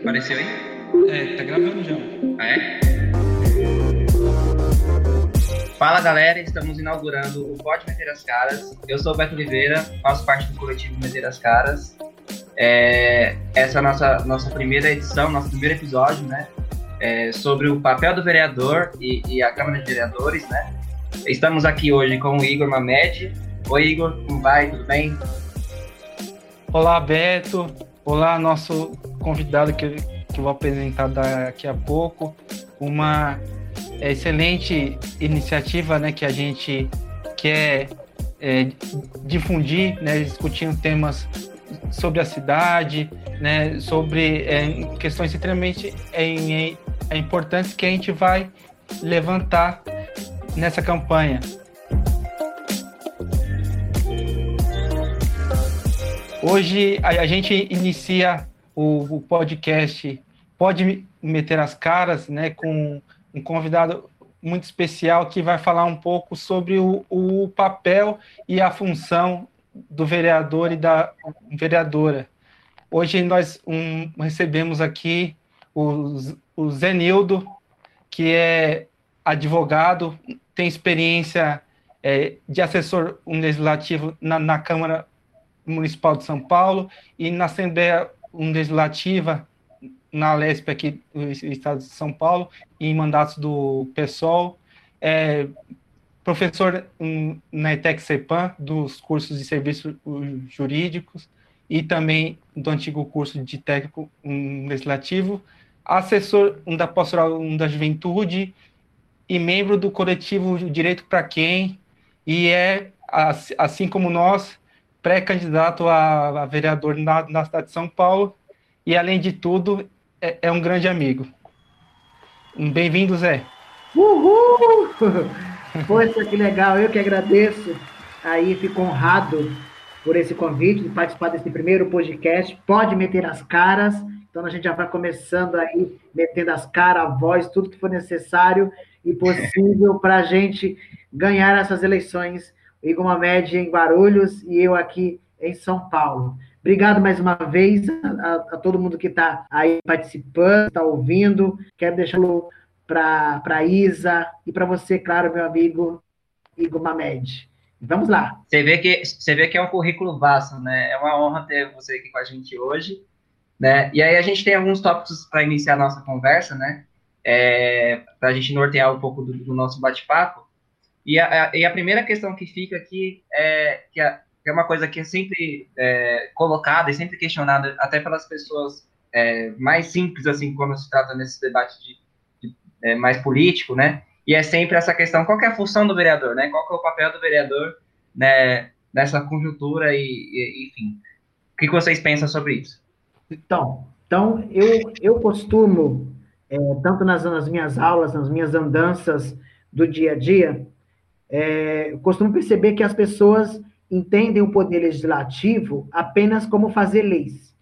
Apareceu aí? É, tá gravando já. Ah, é? Fala galera, estamos inaugurando o Pode Meter as Caras. Eu sou o Beto Oliveira, faço parte do coletivo Meter as Caras. É, essa é a nossa, nossa primeira edição, nosso primeiro episódio, né? É, sobre o papel do vereador e, e, a Câmara de Vereadores, né? Estamos aqui hoje com o Igor Mamed. Oi, Igor, como vai? Tudo bem? Olá, Beto. Olá, nosso convidado que, que eu vou apresentar daqui a pouco. Uma excelente iniciativa né, que a gente quer é, difundir, né, discutindo temas sobre a cidade, né, sobre é, questões extremamente é, é, importantes que a gente vai levantar nessa campanha. Hoje a, gente inicia o, o, podcast Pode Meter as Caras, né, com um convidado muito especial que vai falar um pouco sobre o, o papel e a função do vereador e da vereadora. Hoje nós um, recebemos aqui o, o Zenildo, que é advogado, tem experiência é, de assessor legislativo na, na, Câmara Municipal de São Paulo e na Assembleia Legislativa na Lesp aqui do Estado de São Paulo, em mandatos do PSOL. É, professor na ETEC CEPAM, dos cursos de serviços jurídicos e também do antigo curso de técnico legislativo, assessor da pastoral da juventude e membro do coletivo Direito para Quem, e é, assim como nós, pré-candidato a, vereador na, na cidade de São Paulo, e além de tudo, é, é um grande amigo. Bem-vindo, Zé. Uhul! Poxa, que legal, eu que agradeço. Aí fico honrado por esse convite de participar desse primeiro podcast. Pode meter as caras. Então a gente já vai começando aí, metendo as caras, a voz, tudo que for necessário e possível para a gente ganhar essas eleições. O Igor Mamed em Guarulhos e eu aqui em São Paulo. Obrigado mais uma vez a, a todo mundo que está aí participando, está ouvindo. Quero deixá-lo para a Isa e para você, claro, meu amigo Igor Mamed. Vamos lá. Você vê que você vê que é um currículo vasto, né? É uma honra ter você aqui com a gente hoje, né? E aí a gente tem alguns tópicos para iniciar a nossa conversa, né? É, para a gente nortear um pouco do, do nosso bate-papo. E a, a, e a, primeira questão que fica aqui é que, a, que é uma coisa que é sempre é, colocada e sempre questionada até pelas pessoas é, mais simples assim quando se trata nesse debate de é, mais político, né? E é sempre essa questão, qual é a função do vereador, né? Qual é o papel do vereador né, nessa conjuntura e, e enfim. O que vocês pensam sobre isso? Então, então eu, eu costumo, é, tanto nas, nas, minhas aulas, nas minhas andanças do dia a dia, é, eu costumo perceber que as pessoas entendem o poder legislativo apenas como fazer leis.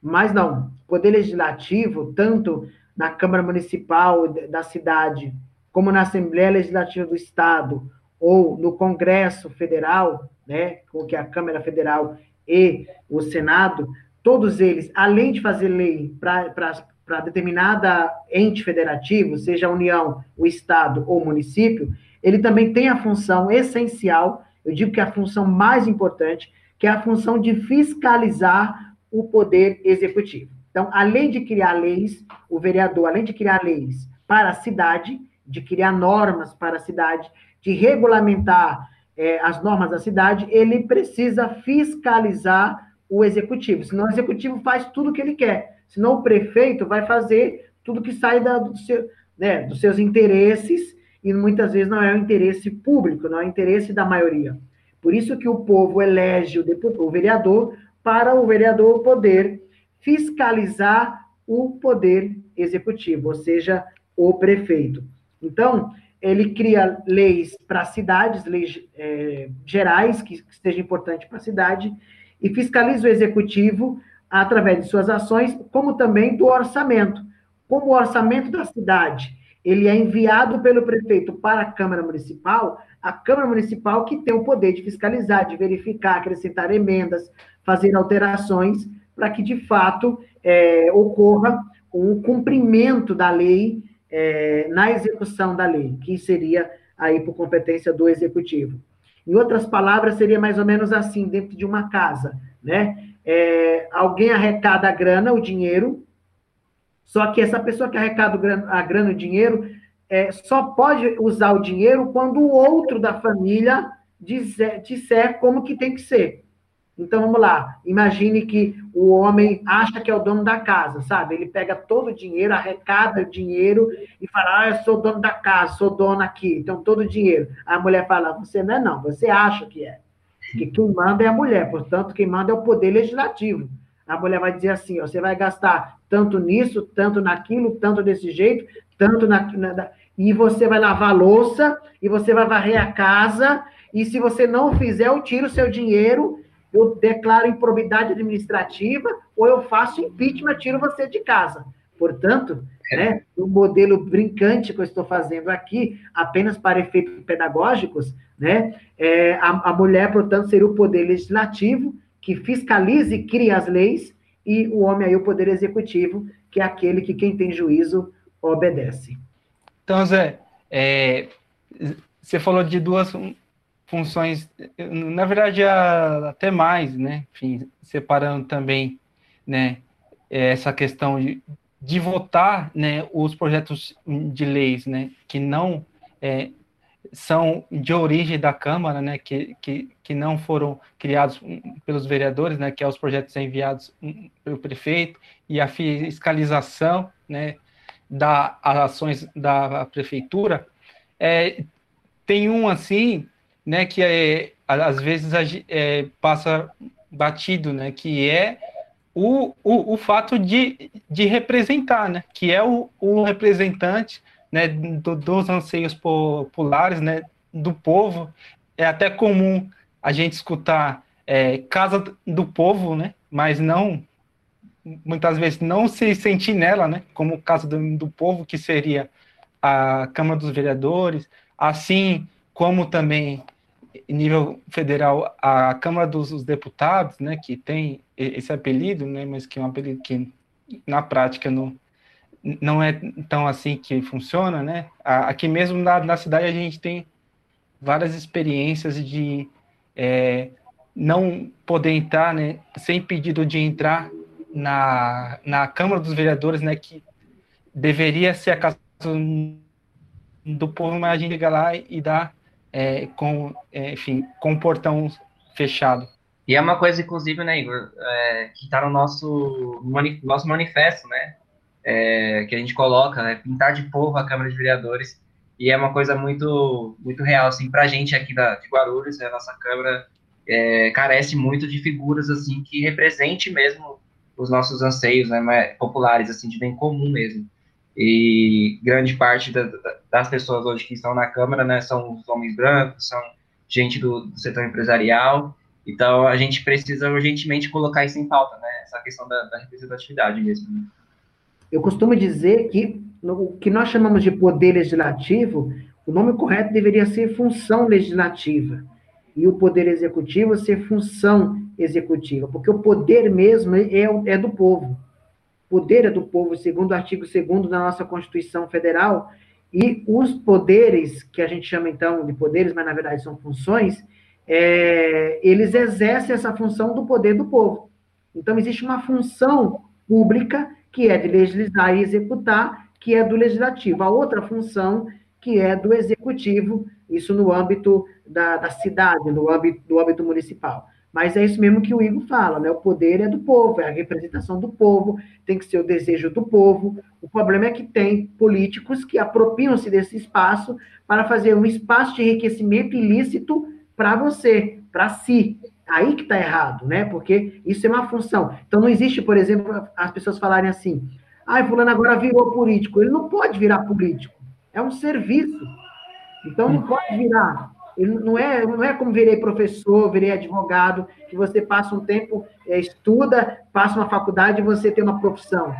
Mas não, o poder legislativo, tanto na Câmara Municipal da cidade, como na Assembleia Legislativa do Estado, ou no Congresso Federal, né, com que a Câmara Federal e o Senado, todos eles, além de fazer lei para determinada ente federativo, seja a União, o Estado ou o município, ele também tem a função essencial, eu digo que é a função mais importante, que é a função de fiscalizar o poder executivo. Então, além de criar leis, o vereador, além de criar leis para a cidade, de criar normas para a cidade, de regulamentar é, as normas da cidade, ele precisa fiscalizar o executivo. Senão o executivo faz tudo o que ele quer. Senão o prefeito vai fazer tudo que sai da, do seu, né, dos seus interesses, e muitas vezes não é o interesse público, não é o interesse da maioria. Por isso que o povo elege o, deputado, o vereador para o vereador poder fiscalizar o poder executivo, ou seja, o prefeito. Então, ele cria leis para cidades, leis é, gerais, que, que sejam importantes para a cidade, e fiscaliza o executivo através de suas ações, como também do orçamento. Como o orçamento da cidade ele é enviado pelo prefeito para a Câmara Municipal, a Câmara Municipal que tem o poder de fiscalizar, de verificar, acrescentar emendas, fazer alterações, para que, de fato, é, ocorra o um cumprimento da lei é, na execução da lei, que seria aí por competência do Executivo. Em outras palavras, seria mais ou menos assim, dentro de uma casa, né? É, alguém arrecada a grana, o dinheiro, só que essa pessoa que arrecada a grana, o dinheiro, é, só pode usar o dinheiro quando o outro da família disser, disser como que tem que ser. Então, vamos lá. Imagine que o homem acha que é o dono da casa, sabe? Ele pega todo o dinheiro, arrecada o dinheiro e fala: Ah, eu sou dono da casa, sou dona aqui, então todo o dinheiro. A mulher fala: Você não é, não, você acha que é. Porque quem manda é a mulher, portanto, quem manda é o poder legislativo. A mulher vai dizer assim: ó, você vai gastar tanto nisso, tanto naquilo, tanto desse jeito, tanto na, na, e você vai lavar a louça, e você vai varrer a casa, e se você não fizer, eu tiro o seu dinheiro, eu declaro improbidade administrativa, ou eu faço impeachment, tiro você de casa. Portanto, né, o modelo brincante que eu estou fazendo aqui, apenas para efeitos pedagógicos, né, é, a, a mulher, portanto, seria o poder legislativo, que fiscaliza e cria as leis, e o homem aí, o poder executivo, que é aquele que quem tem juízo obedece. Então, Zé, é, você falou de duas funções, na verdade, até mais, né? Enfim, separando também, né, essa questão de, de votar, né, os projetos de leis, né, que não é, são de origem da Câmara, né, que, que, que não foram criados pelos vereadores, né, que é os projetos enviados pelo prefeito, e a fiscalização, né, das ações da prefeitura, é, tem um assim, né, que é, às vezes é, passa batido, né, que é o, o, o fato de, de representar, né, que é o, o representante né, do, dos anseios populares, né, do povo. É até comum a gente escutar é, casa do povo, né, mas não muitas vezes não se sentir nela, né, como casa do, do povo, que seria a Câmara dos Vereadores, assim como também em nível federal a Câmara dos Deputados, né, que tem esse apelido, né, mas que é um apelido que na prática não não é tão assim que funciona, né? Aqui mesmo na, na cidade a gente tem várias experiências de é, não poder entrar, né, sem pedido de entrar na, na Câmara dos Vereadores, né, que deveria ser a casa do povo, mas a gente liga lá e dá é, com, é, enfim, com o portão fechado. E é uma coisa, inclusive, né, Igor, é, que está no nosso, nosso manifesto, né, é, que a gente coloca, né, pintar de povo a Câmara de Vereadores, e é uma coisa muito, muito real, assim, a gente aqui da, de Guarulhos, né, nossa Câmara é, carece muito de figuras, assim, que represente mesmo os nossos anseios, né, populares, assim, de bem comum mesmo. E grande parte da, das pessoas hoje que estão na Câmara, né, são os homens brancos, são gente do, do setor empresarial, então a gente precisa urgentemente colocar isso em pauta, né, essa questão da, da representatividade mesmo. Né? Eu costumo dizer que o que nós chamamos de poder legislativo, o nome correto deveria ser função legislativa. E o poder executivo ser função executiva, porque o poder mesmo é, é do povo. O poder é do povo, segundo o artigo 2 da nossa Constituição Federal, e os poderes, que a gente chama então de poderes, mas na verdade são funções, é, eles exercem essa função do poder do povo. Então, existe uma função pública que é de legislar e executar, que é do legislativo. A outra função, que é do executivo, isso no âmbito da, da cidade, no âmbito, do âmbito municipal. Mas é isso mesmo que o Igor fala, né? O poder é do povo, é a representação do povo, tem que ser o desejo do povo. O problema é que tem políticos que apropriam-se desse espaço para fazer um espaço de enriquecimento ilícito para você, para si. Aí que está errado, né? Porque isso é uma função. Então, não existe, por exemplo, as pessoas falarem assim, ah, fulano agora virou político. Ele não pode virar político. É um serviço. Então, não pode virar. Ele não é, não é como virei professor, virei advogado, que você passa um tempo, é, estuda, passa uma faculdade e você tem uma profissão.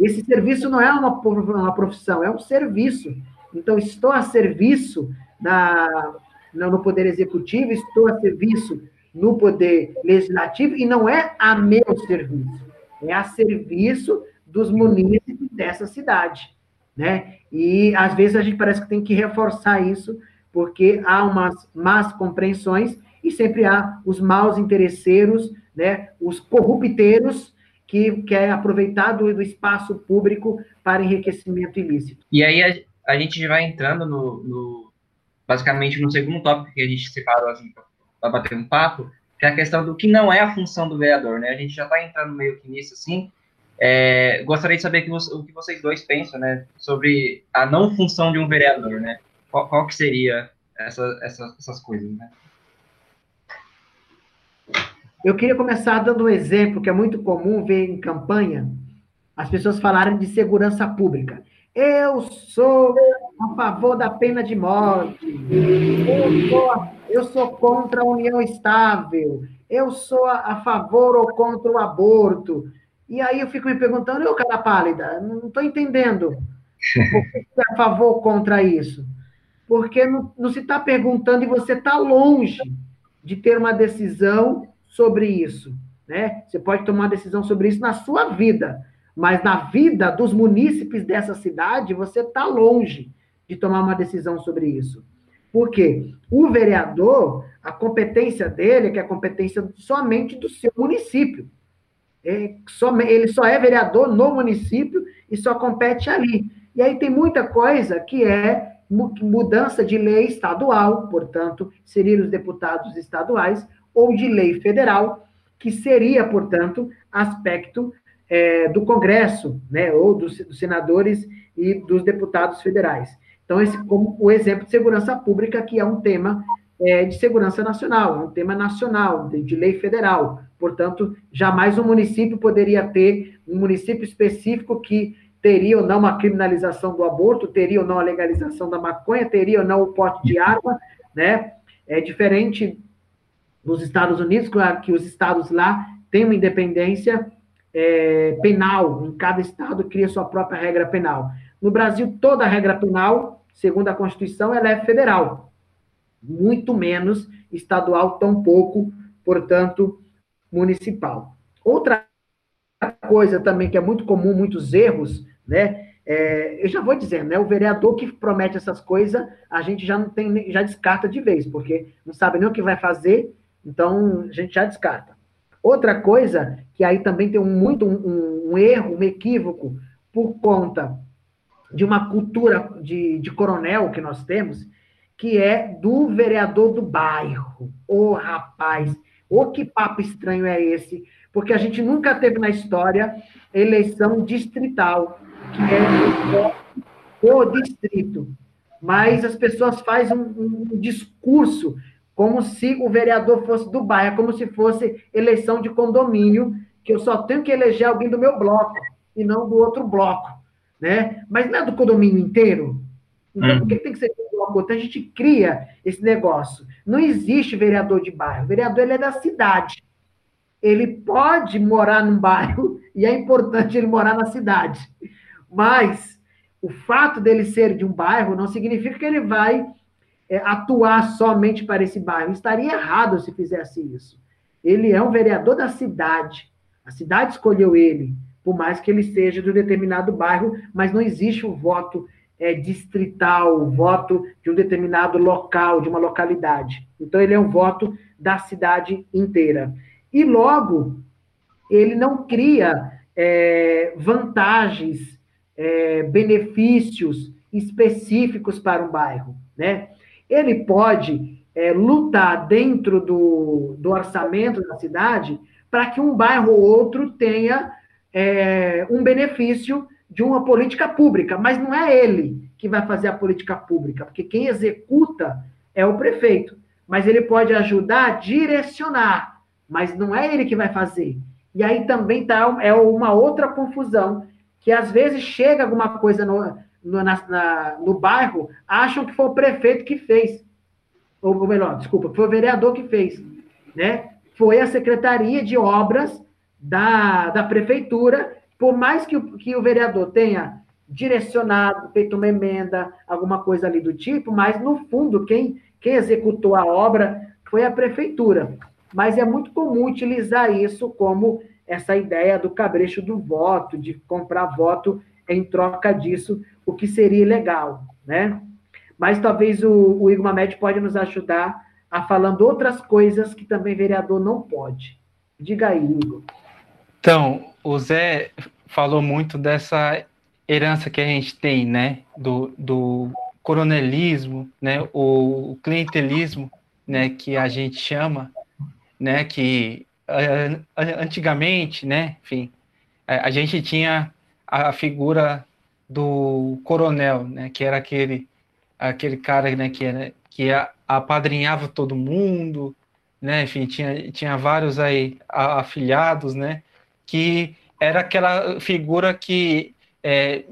Esse serviço não é uma, uma profissão, é um serviço. Então, estou a serviço na, no Poder Executivo, estou a serviço no Poder Legislativo, e não é a meu serviço, é a serviço dos munícipes dessa cidade. Né? E, às vezes, a gente parece que tem que reforçar isso, porque há umas más compreensões e sempre há os maus interesseiros, né? os corrupteiros, que querem aproveitar do, do espaço público para enriquecimento ilícito. E aí a, a gente vai entrando no, no, basicamente no segundo tópico que a gente separou assim, para bater um papo, que é a questão do que não é a função do vereador, né? A gente já está entrando meio que nisso, assim. É, gostaria de saber que você, o que vocês dois pensam, né, sobre a não função de um vereador, né? Qual, qual que seria essa, essa, essas coisas, né? Eu queria começar dando um exemplo que é muito comum ver em campanha as pessoas falarem de segurança pública. Eu sou a favor da pena de morte. Eu sou, eu sou contra a união estável. Eu sou a, a favor ou contra o aborto. E aí eu fico me perguntando, eu, cara pálida, não estou entendendo. Por que você é a favor ou contra isso? Porque não, não se está perguntando e você está longe de ter uma decisão sobre isso. Né? Você pode tomar uma decisão sobre isso na sua vida, mas na vida dos munícipes dessa cidade, você está longe de tomar uma decisão sobre isso. Por quê? O vereador, a competência dele é que é a competência somente do seu município. É, ele só é vereador no município e só compete ali. E aí tem muita coisa que é mudança de lei estadual, portanto, seriam os deputados estaduais, ou de lei federal, que seria, portanto, aspecto é, do Congresso, né, ou dos, dos, senadores e dos deputados federais. Então, esse como o exemplo de segurança pública, que é um tema é, de segurança nacional, é um tema nacional, de, de lei federal. Portanto, jamais um município poderia ter um município específico que teria ou não a criminalização do aborto, teria ou não a legalização da maconha, teria ou não o porte de arma, né? É diferente nos Estados Unidos, claro que os estados lá têm uma independência é, penal, em cada estado cria sua própria regra penal. No Brasil, toda a regra penal, segundo a Constituição, ela é federal, muito menos estadual, tão pouco, portanto, municipal. Outra coisa também que é muito comum, muitos erros, né? É, eu já vou dizendo, né? O vereador que promete essas coisas, a gente já não tem, já descarta de vez, porque não sabe nem o que vai fazer então, a gente já descarta. Outra coisa, que aí também tem um, muito um, um erro, um equívoco, por conta de uma cultura de, de coronel que nós temos, que é do vereador do bairro. Ô, oh, rapaz, ô, oh, que papo estranho é esse? Porque a gente nunca teve na história eleição distrital, que é o distrito. Mas as pessoas fazem um, um discurso como se o vereador fosse do bairro, como se fosse eleição de condomínio, que eu só tenho que eleger alguém do meu bloco e não do outro bloco, né? Mas não é do condomínio inteiro. Então, hum. por que tem que ser do bloco? Então, a gente cria esse negócio. Não existe vereador de bairro. O vereador ele é da cidade. Ele pode morar num bairro e é importante ele morar na cidade. Mas o fato dele ser de um bairro não significa que ele vai é, atuar somente para esse bairro. Estaria errado se fizesse isso. Ele é um vereador da cidade. A cidade escolheu ele, por mais que ele seja de um determinado bairro, mas não existe o voto é, distrital, o voto de um determinado local, de uma localidade. Então, ele é um voto da cidade inteira. E logo, ele não cria é, vantagens, é, benefícios específicos para um bairro, né? ele pode é, lutar dentro do, do orçamento da cidade para que um bairro ou outro tenha é, um benefício de uma política pública, mas não é ele que vai fazer a política pública, porque quem executa é o prefeito, mas ele pode ajudar a direcionar, mas não é ele que vai fazer. E aí também tá, é uma outra confusão, que às vezes chega alguma coisa no, no, na, na, no bairro acham que foi o prefeito que fez. Ou melhor, desculpa, foi o vereador que fez. Né? Foi a Secretaria de Obras da, da Prefeitura Por mais que o, que o vereador tenha direcionado, feito uma emenda, alguma coisa ali do tipo, mas no fundo, quem, quem executou a obra foi a prefeitura. Mas é muito comum utilizar isso como essa ideia do cabrecho do voto, de comprar voto em troca disso, o que seria legal, né? Mas talvez o, o Igor Mamed pode nos ajudar a falando outras coisas que também vereador não pode. Diga aí, Igor. Então, o Zé falou muito dessa herança que a gente tem, né, do, do coronelismo, né, o, clientelismo, né, que a gente chama, né, que antigamente, né, enfim, a, gente tinha a figura do coronel, né, que era aquele aquele cara, né, que era que apadrinhava todo mundo, né, enfim, tinha, tinha vários aí afiliados, né, que era aquela figura que é,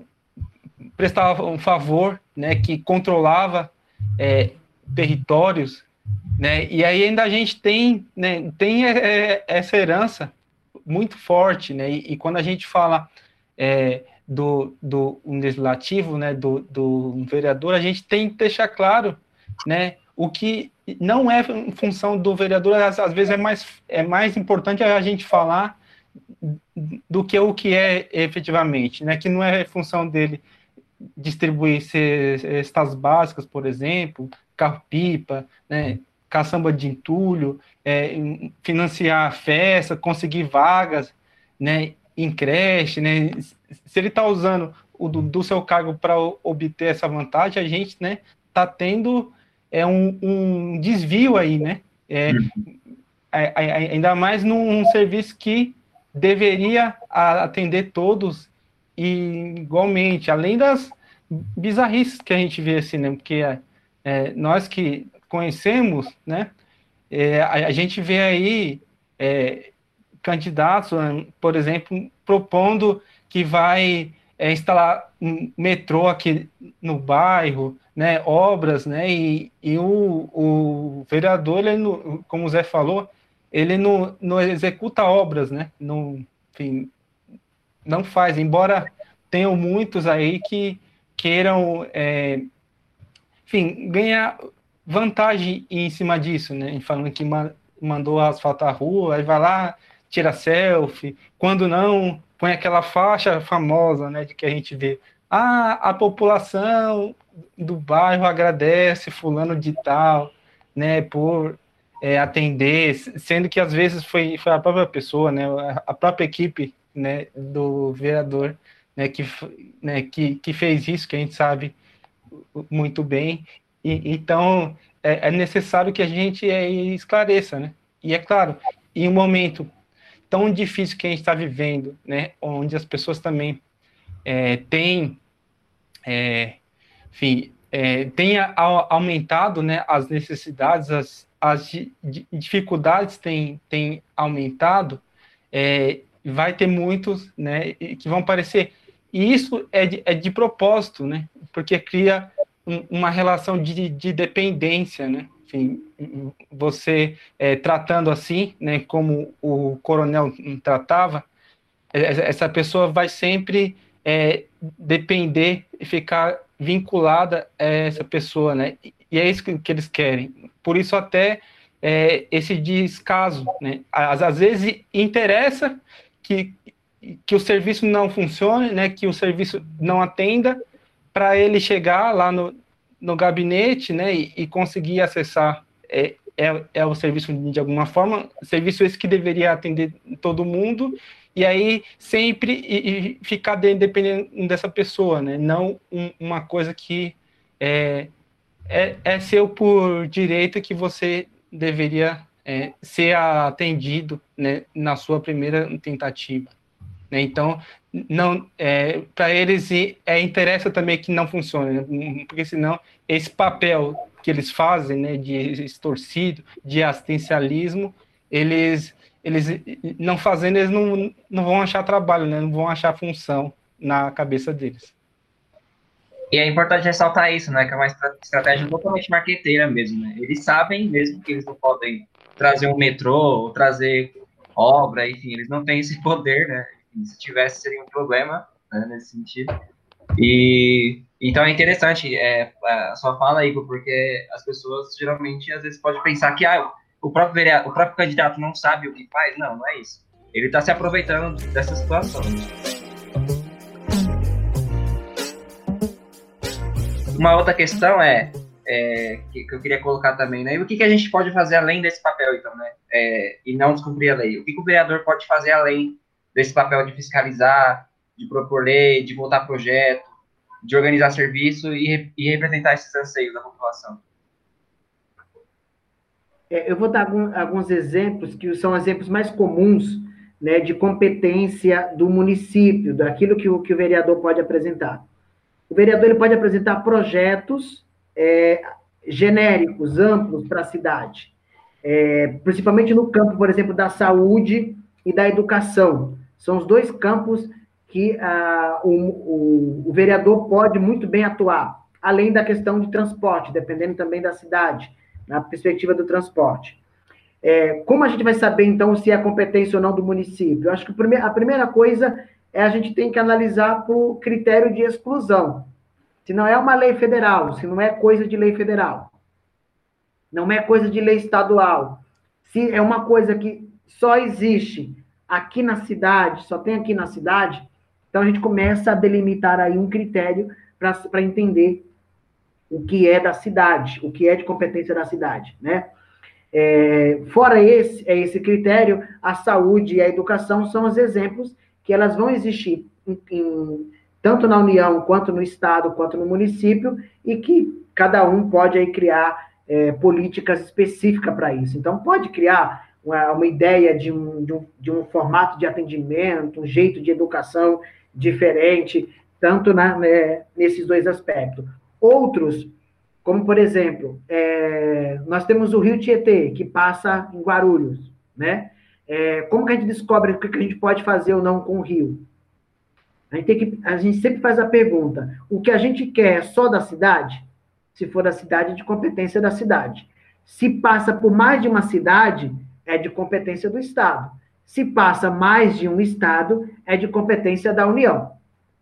prestava um favor, né, que controlava é, territórios, né, e aí ainda a gente tem, né, tem é, é essa herança muito forte, né, e, e quando a gente fala é, do, do legislativo, né, do, do vereador, a gente tem que deixar claro, né, o que não é função do vereador, às, às vezes é mais, é mais importante a gente falar do que o que é efetivamente, né? Que não é função dele distribuir cestas básicas, por exemplo, carro-pipa, né? caçamba de entulho, é, financiar a festa, conseguir vagas, né? Em creche, né? Se ele está usando o do, do seu cargo para obter essa vantagem, a gente, né? Está tendo é um, um desvio aí, né? É, uhum. ainda mais num serviço que deveria atender todos e igualmente, além das bizarrices que a gente vê assim, né? Porque é, nós que conhecemos, né? É, a, a, gente vê aí é, candidatos, né, por exemplo, propondo que vai é, instalar um metrô aqui no bairro, né, obras, né, e, e o, o vereador, ele, como o Zé falou, ele não, não executa obras, né? Não, enfim, não faz, embora tenham muitos aí que queiram, é, enfim, ganhar vantagem em cima disso, né? Falando que ma mandou asfaltar a rua, aí vai lá, tira selfie, quando não, põe aquela faixa famosa, né, de que a gente vê, ah, a população do bairro agradece fulano de tal, né, por é, atender, sendo que às vezes foi, foi a própria pessoa, né, a própria equipe, né, do vereador, né, que, né, que, que fez isso, que a gente sabe muito bem. E, então, é, é necessário que a gente é, esclareça, né? E é claro, em um momento tão difícil que a gente está vivendo, né, onde as pessoas também é, têm, é, enfim, é, aumentado, né, as necessidades, as, as dificuldades têm, têm aumentado, é, vai ter muitos né, que vão aparecer. E isso é de, é de propósito, né? Porque cria um, uma relação de, de dependência, né? Enfim, você é, tratando assim, né, como o coronel tratava, é, essa pessoa vai sempre é, depender e ficar vinculada a essa pessoa, né? E é isso que, que eles querem. Por isso até é, esse descaso, né? Às, às, vezes interessa que, que o serviço não funcione, né? Que o serviço não atenda para ele chegar lá no, no gabinete, né? E, e conseguir acessar é, é, é, o serviço de alguma forma, serviço esse que deveria atender todo mundo e aí sempre e, e ficar dependendo dessa pessoa, né? Não um, uma coisa que é, é, é seu por direito que você deveria é, ser atendido né, na sua primeira tentativa. Né? Então, não é, para eles é, interessa também que não funcione, né? porque senão esse papel que eles fazem né, de extorcido, de assistencialismo, eles, eles não fazendo, eles não, não vão achar trabalho, né? não vão achar função na cabeça deles. E é importante ressaltar isso, né? Que é uma estratégia totalmente marqueteira mesmo, né? Eles sabem mesmo que eles não podem trazer um metrô ou trazer obra, enfim, eles não têm esse poder, né? se tivesse seria um problema né, nesse sentido. E então é interessante é, a sua fala, Igor, porque as pessoas geralmente às vezes podem pensar que ah, o próprio vereador, o próprio candidato não sabe o que faz. Não, não é isso. Ele está se aproveitando dessa situação. Uma outra questão é, é que, que, eu queria colocar também, né? O que, que a gente pode fazer além desse papel, então, né? É, e não descumprir a lei. O que, que o vereador pode fazer além desse papel de fiscalizar, de propor lei, de votar projeto, de organizar serviço e, e representar esses anseios da população? É, eu vou dar algum, alguns exemplos que são exemplos mais comuns né, de competência do município, daquilo que o, que o vereador pode apresentar. Vereador ele pode apresentar projetos é, genéricos, amplos para a cidade, é, principalmente no campo, por exemplo, da saúde e da educação. São os dois campos que ah, o, o, o vereador pode muito bem atuar, além da questão de transporte, dependendo também da cidade, na perspectiva do transporte. É, como a gente vai saber, então, se é competência ou não do município? Eu acho que a primeira coisa a gente tem que analisar por critério de exclusão. Se não é uma lei federal, se não é coisa de lei federal, não é coisa de lei estadual, se é uma coisa que só existe aqui na cidade, só tem aqui na cidade, então a gente começa a delimitar aí um critério para entender o que é da cidade, o que é de competência da cidade, né? É, fora esse, é esse critério, a saúde e a educação são os exemplos que elas vão existir em, em, tanto na União, quanto no Estado, quanto no município, e que cada um pode aí criar é, políticas específicas para isso. Então, pode criar uma, uma ideia de um, de, um, de um formato de atendimento, um jeito de educação diferente, tanto na, né, nesses dois aspectos. Outros como, por exemplo, é, nós temos o Rio Tietê, que passa em Guarulhos, né? É, como que a gente descobre o que a gente pode fazer ou não com o rio? A gente, tem que, a gente sempre faz a pergunta: o que a gente quer é só da cidade? Se for da cidade, de competência da cidade. Se passa por mais de uma cidade, é de competência do Estado. Se passa mais de um Estado, é de competência da União.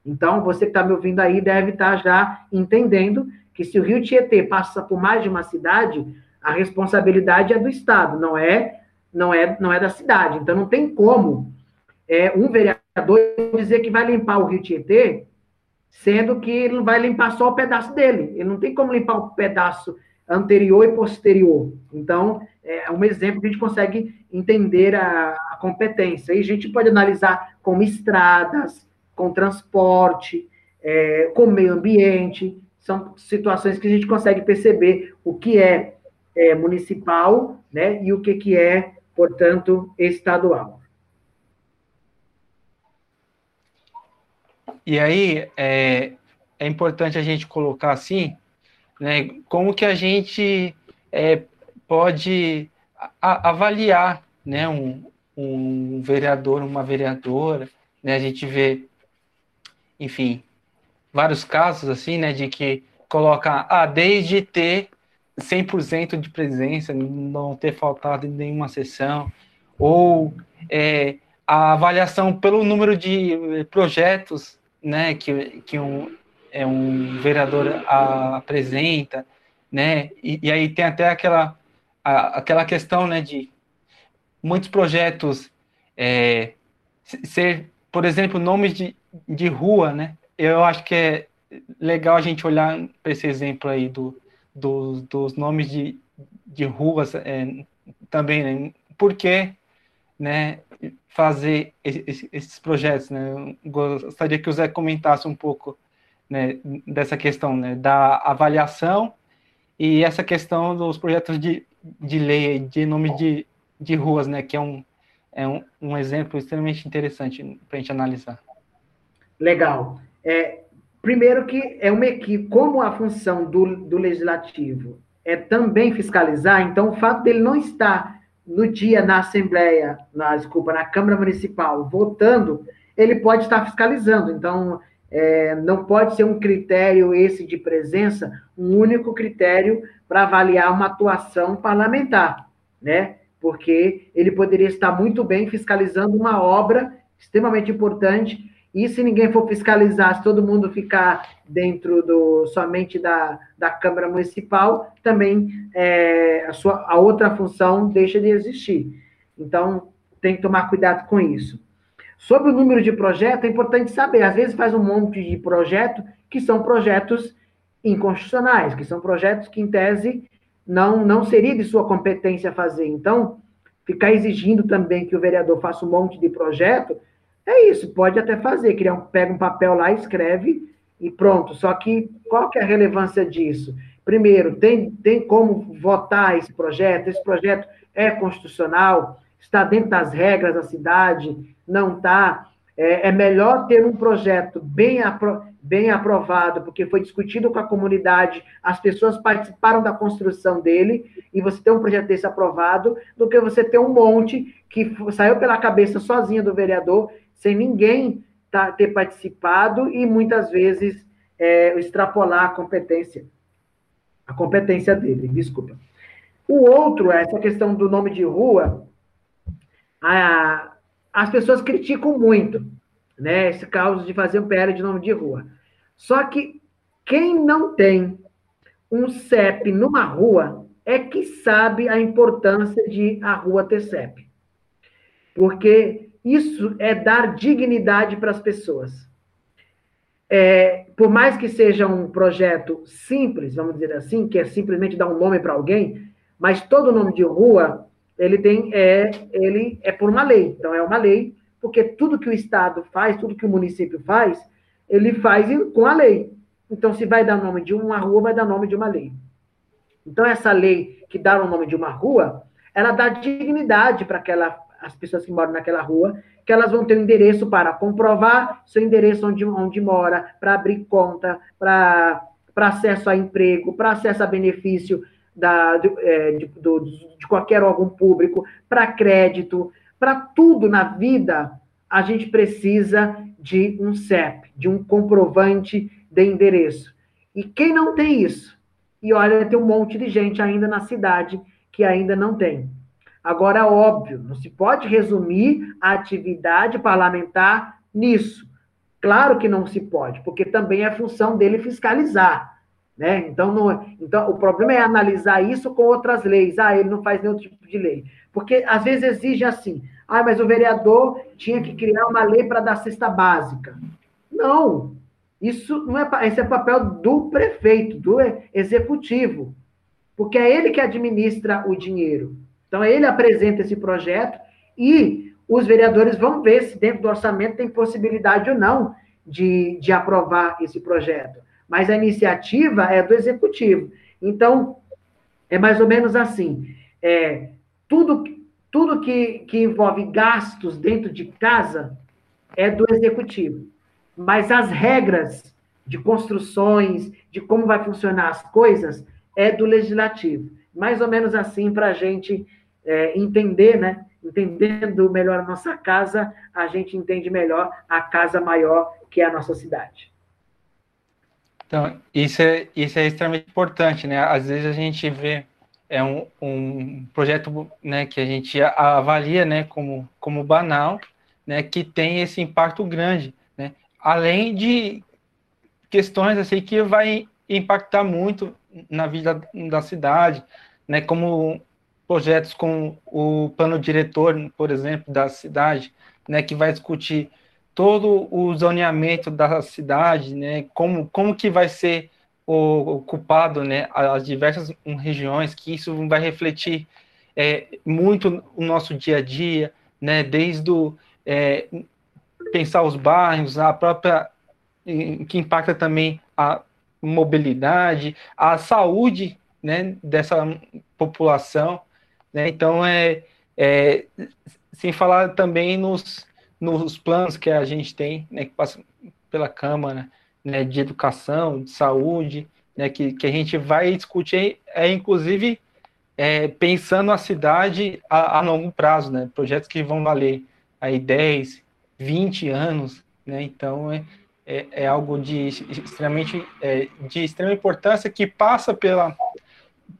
Então, você que está me ouvindo aí deve estar tá já entendendo que se o Rio Tietê passa por mais de uma cidade, a responsabilidade é do Estado, não é não é não é da cidade. Então não tem como é, um vereador dizer que vai limpar o Rio Tietê, sendo que ele vai limpar só o pedaço dele. Ele não tem como limpar o pedaço anterior e posterior. Então, é um exemplo que a gente consegue entender a, a competência. E a gente pode analisar como estradas, com transporte, é, com meio ambiente são situações que a gente consegue perceber o que é, é municipal né, e o que, que é, portanto, estadual. E aí é, é importante a gente colocar assim, né, como que a gente é, pode a, avaliar né, um, um vereador, uma vereadora, né, a gente vê, enfim, vários casos assim, né, de que coloca, ah, desde ter 100% de presença, não ter faltado em nenhuma sessão, ou é, a avaliação pelo número de projetos, né, que, que um, é, um vereador a, apresenta, né, e, e, aí tem até aquela, a, aquela questão, né, de muitos projetos é, ser, por exemplo, nomes de, de rua, né, eu acho que é legal a gente olhar para esse exemplo aí do, do, dos nomes de, de ruas é, também, né? Por que né, fazer esse, esses projetos? Né? Gostaria que o Zé comentasse um pouco né, dessa questão né, da avaliação e essa questão dos projetos de, de lei, de nome de, de ruas, né, que é um, é um, um exemplo extremamente interessante para a gente analisar. Legal. É, primeiro que é uma equipe, como a função do, do legislativo é também fiscalizar, então o fato dele não estar no dia na Assembleia, na, desculpa, na Câmara Municipal, votando, ele pode estar fiscalizando. Então, é, não pode ser um critério esse de presença, um único critério para avaliar uma atuação parlamentar, né? Porque ele poderia estar muito bem fiscalizando uma obra extremamente importante. E se ninguém for fiscalizar, se todo mundo ficar dentro do somente da, da Câmara Municipal, também é, a, sua, a outra função deixa de existir. Então, tem que tomar cuidado com isso. Sobre o número de projetos, é importante saber. Às vezes faz um monte de projeto que são projetos inconstitucionais, que são projetos que, em tese, não, não seria de sua competência fazer. Então, ficar exigindo também que o vereador faça um monte de projeto é isso, pode até fazer, criar um, pega um papel lá, escreve e pronto. Só que qual que é a relevância disso? Primeiro, tem, tem como votar esse projeto? Esse projeto é constitucional? Está dentro das regras da cidade? Não está? É, é melhor ter um projeto bem, apro bem aprovado, porque foi discutido com a comunidade, as pessoas participaram da construção dele, e você ter um projeto desse aprovado, do que você ter um monte que saiu pela cabeça sozinha do vereador sem ninguém tá, ter participado e muitas vezes é, extrapolar a competência, a competência dele, desculpa. O outro, essa questão do nome de rua, a, as pessoas criticam muito, né, esse caso de fazer um PL de nome de rua. Só que quem não tem um CEP numa rua é que sabe a importância de a rua ter CEP. Porque isso é dar dignidade para as pessoas. É, por mais que seja um projeto simples, vamos dizer assim, que é simplesmente dar um nome para alguém, mas todo nome de rua ele tem é ele é por uma lei. Então é uma lei, porque tudo que o estado faz, tudo que o município faz, ele faz com a lei. Então se vai dar nome de uma rua, vai dar nome de uma lei. Então essa lei que dá o nome de uma rua, ela dá dignidade para aquela as pessoas que moram naquela rua, que elas vão ter um endereço para comprovar seu endereço onde, onde mora, para abrir conta, para acesso a emprego, para acesso a benefício da, é, de, do, de qualquer órgão público, para crédito, para tudo na vida, a gente precisa de um CEP, de um comprovante de endereço. E quem não tem isso? E olha, tem um monte de gente ainda na cidade que ainda não tem. Agora, óbvio, não se pode resumir a atividade parlamentar nisso. Claro que não se pode, porque também é função dele fiscalizar. Né? Então, não, então, o problema é analisar isso com outras leis. Ah, ele não faz nenhum tipo de lei. Porque às vezes exige assim: ah, mas o vereador tinha que criar uma lei para dar cesta básica. Não, isso não é, esse é papel do prefeito, do executivo, porque é ele que administra o dinheiro. Então, ele apresenta esse projeto e os vereadores vão ver se dentro do orçamento tem possibilidade ou não de, de aprovar esse projeto. Mas a iniciativa é do executivo. Então, é mais ou menos assim: é, tudo, tudo que, que envolve gastos dentro de casa é do executivo. Mas as regras de construções, de como vai funcionar as coisas, é do legislativo. Mais ou menos assim para a gente é, entender, né? Entendendo melhor a nossa casa, a gente entende melhor a casa maior que é a nossa cidade. Então, isso é, isso é extremamente importante, né? Às vezes a gente vê é um, um projeto né, que a gente avalia né, como, como banal, né, que tem esse impacto grande, né? Além de questões assim que vai impactar muito na vida da cidade, né, como projetos com o plano diretor, por exemplo, da cidade, né, que vai discutir todo o zoneamento da cidade, né, como, como que vai ser ocupado, né, as diversas regiões, que isso vai refletir é, muito o nosso dia a dia, né, desde o, é, pensar os bairros, a própria que impacta também a mobilidade, a saúde, né, dessa população, né? Então, é, é, sem falar também nos, nos planos que a gente tem, né, que passa pela Câmara, né, de educação, de saúde, né, que, que a gente vai discutir, é, inclusive, é, pensando a cidade a, a, longo prazo, né, projetos que vão valer aí 10, 20 anos, né, então é, é, é algo de extremamente é, de extrema importância que passa pela,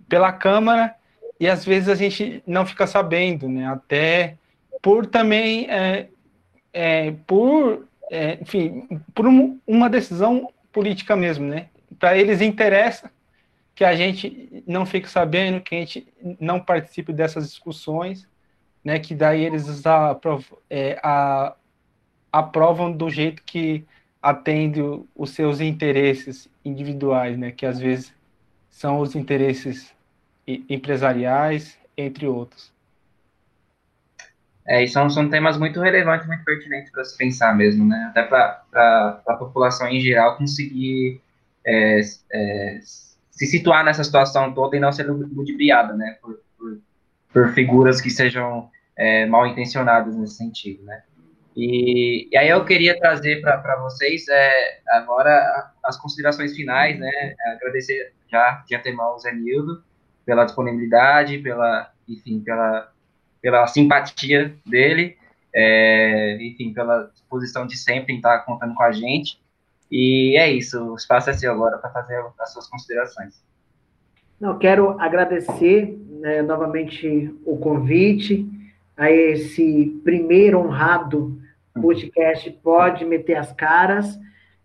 pela Câmara e às vezes a gente não fica sabendo, né? Até por também é, é, por, é, enfim, por um, uma decisão política mesmo, né? Para eles interessa que a gente não fique sabendo, que a gente não participe dessas discussões, né? Que daí eles aprovam, é, a, aprovam do jeito que atende os seus interesses individuais, né? Que às vezes são os interesses empresariais, entre outros. É, e são, são temas muito relevantes, muito pertinentes para se pensar mesmo, né? Até para a população em geral conseguir é, é, se situar nessa situação toda e não ser ludibriada, né? Por, por, por figuras que sejam é, mal intencionadas nesse sentido, né? E, e aí eu queria trazer para vocês é, agora as considerações finais, né? Agradecer já de antemão o Zé Nildo pela disponibilidade, pela, enfim, pela pela simpatia dele, é, enfim, pela disposição de sempre em estar contando com a gente. E é isso, o espaço é seu agora para fazer as suas considerações. Não, quero agradecer né, novamente o convite a esse primeiro honrado podcast Pode Meter as Caras,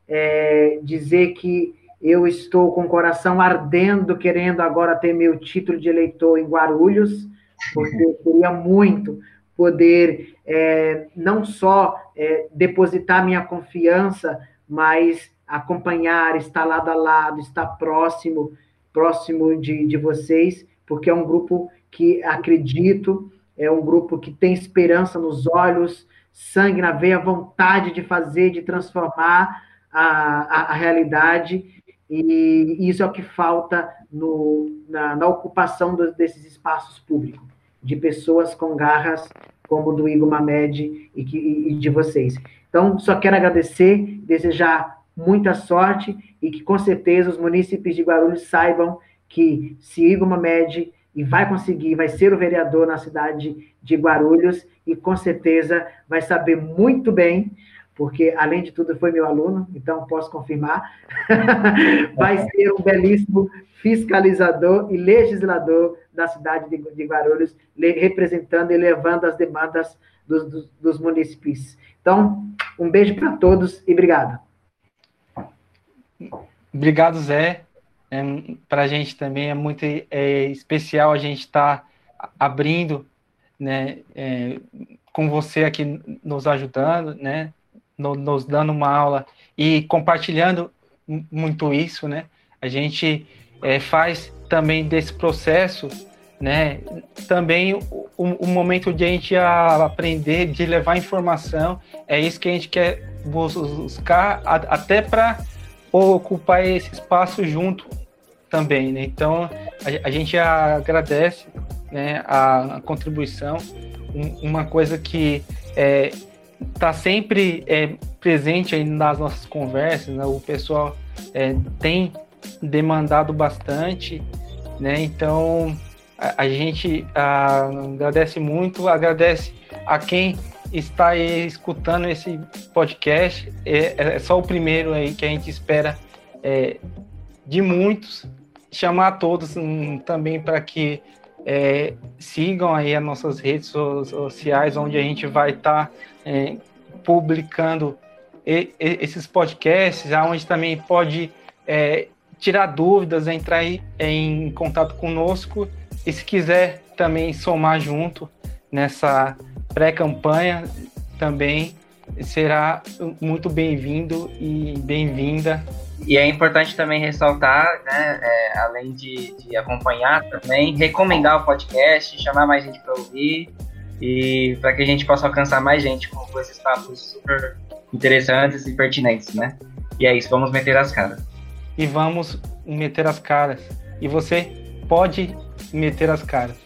é, dizer que eu estou com o coração ardendo, querendo agora ter meu título de eleitor em Guarulhos, porque eu queria muito poder é, não só é, depositar minha confiança, mas acompanhar, estar lado a lado, estar próximo, próximo de, de vocês, porque é um grupo que acredito, é um grupo que tem esperança nos olhos, sangue na veia, vontade de fazer, de transformar a, a, a realidade, e isso é o que falta no, na, na ocupação desses espaços públicos de pessoas com garras como do Igor Mamed e, que, e de vocês. Então, só quero agradecer, desejar muita sorte e que, com certeza, os munícipes de Guarulhos saibam que se Igor Mamed e vai conseguir, vai ser o vereador na cidade de Guarulhos e, com certeza, vai saber muito bem porque, além de tudo, foi meu aluno, então posso confirmar. vai ser um belíssimo fiscalizador e legislador da cidade de, Guarulhos, representando e levando as demandas dos, dos, dos municípios. Então, um beijo para todos e obrigado. Obrigado, Zé. É, para a gente também é muito é, especial a gente estar tá abrindo, né, é, com você aqui nos ajudando, né, no, nos dando uma aula e compartilhando muito isso, né. A gente é, faz também desse processo, né, também o, o, momento de a gente aprender, de levar informação, é isso que a gente quer buscar, até para ocupar esse espaço junto também, né? Então, a, a gente agradece né, a, a contribuição, um, uma coisa que é, tá sempre é, presente aí nas nossas conversas, né? o pessoal é, tem demandado bastante, né? Então a, a gente a, agradece muito, agradece a quem está aí escutando esse podcast. É, é, só o primeiro aí que a gente espera é, de muitos. Chamar todos um, também para que é, sigam aí as nossas redes sociais, onde a gente vai estar tá, é, publicando e, e, esses podcasts, aonde também pode é, tirar dúvidas, entrar em contato conosco e se quiser também somar junto nessa pré-campanha, também será muito bem-vindo e bem-vinda. E é importante também ressaltar, né, é, além de, de, acompanhar também, recomendar o podcast, chamar mais gente para ouvir e para que a gente possa alcançar mais gente com, com esses papos super interessantes e pertinentes, né? E é isso, vamos meter as caras e vamos meter as caras. E você pode meter as caras.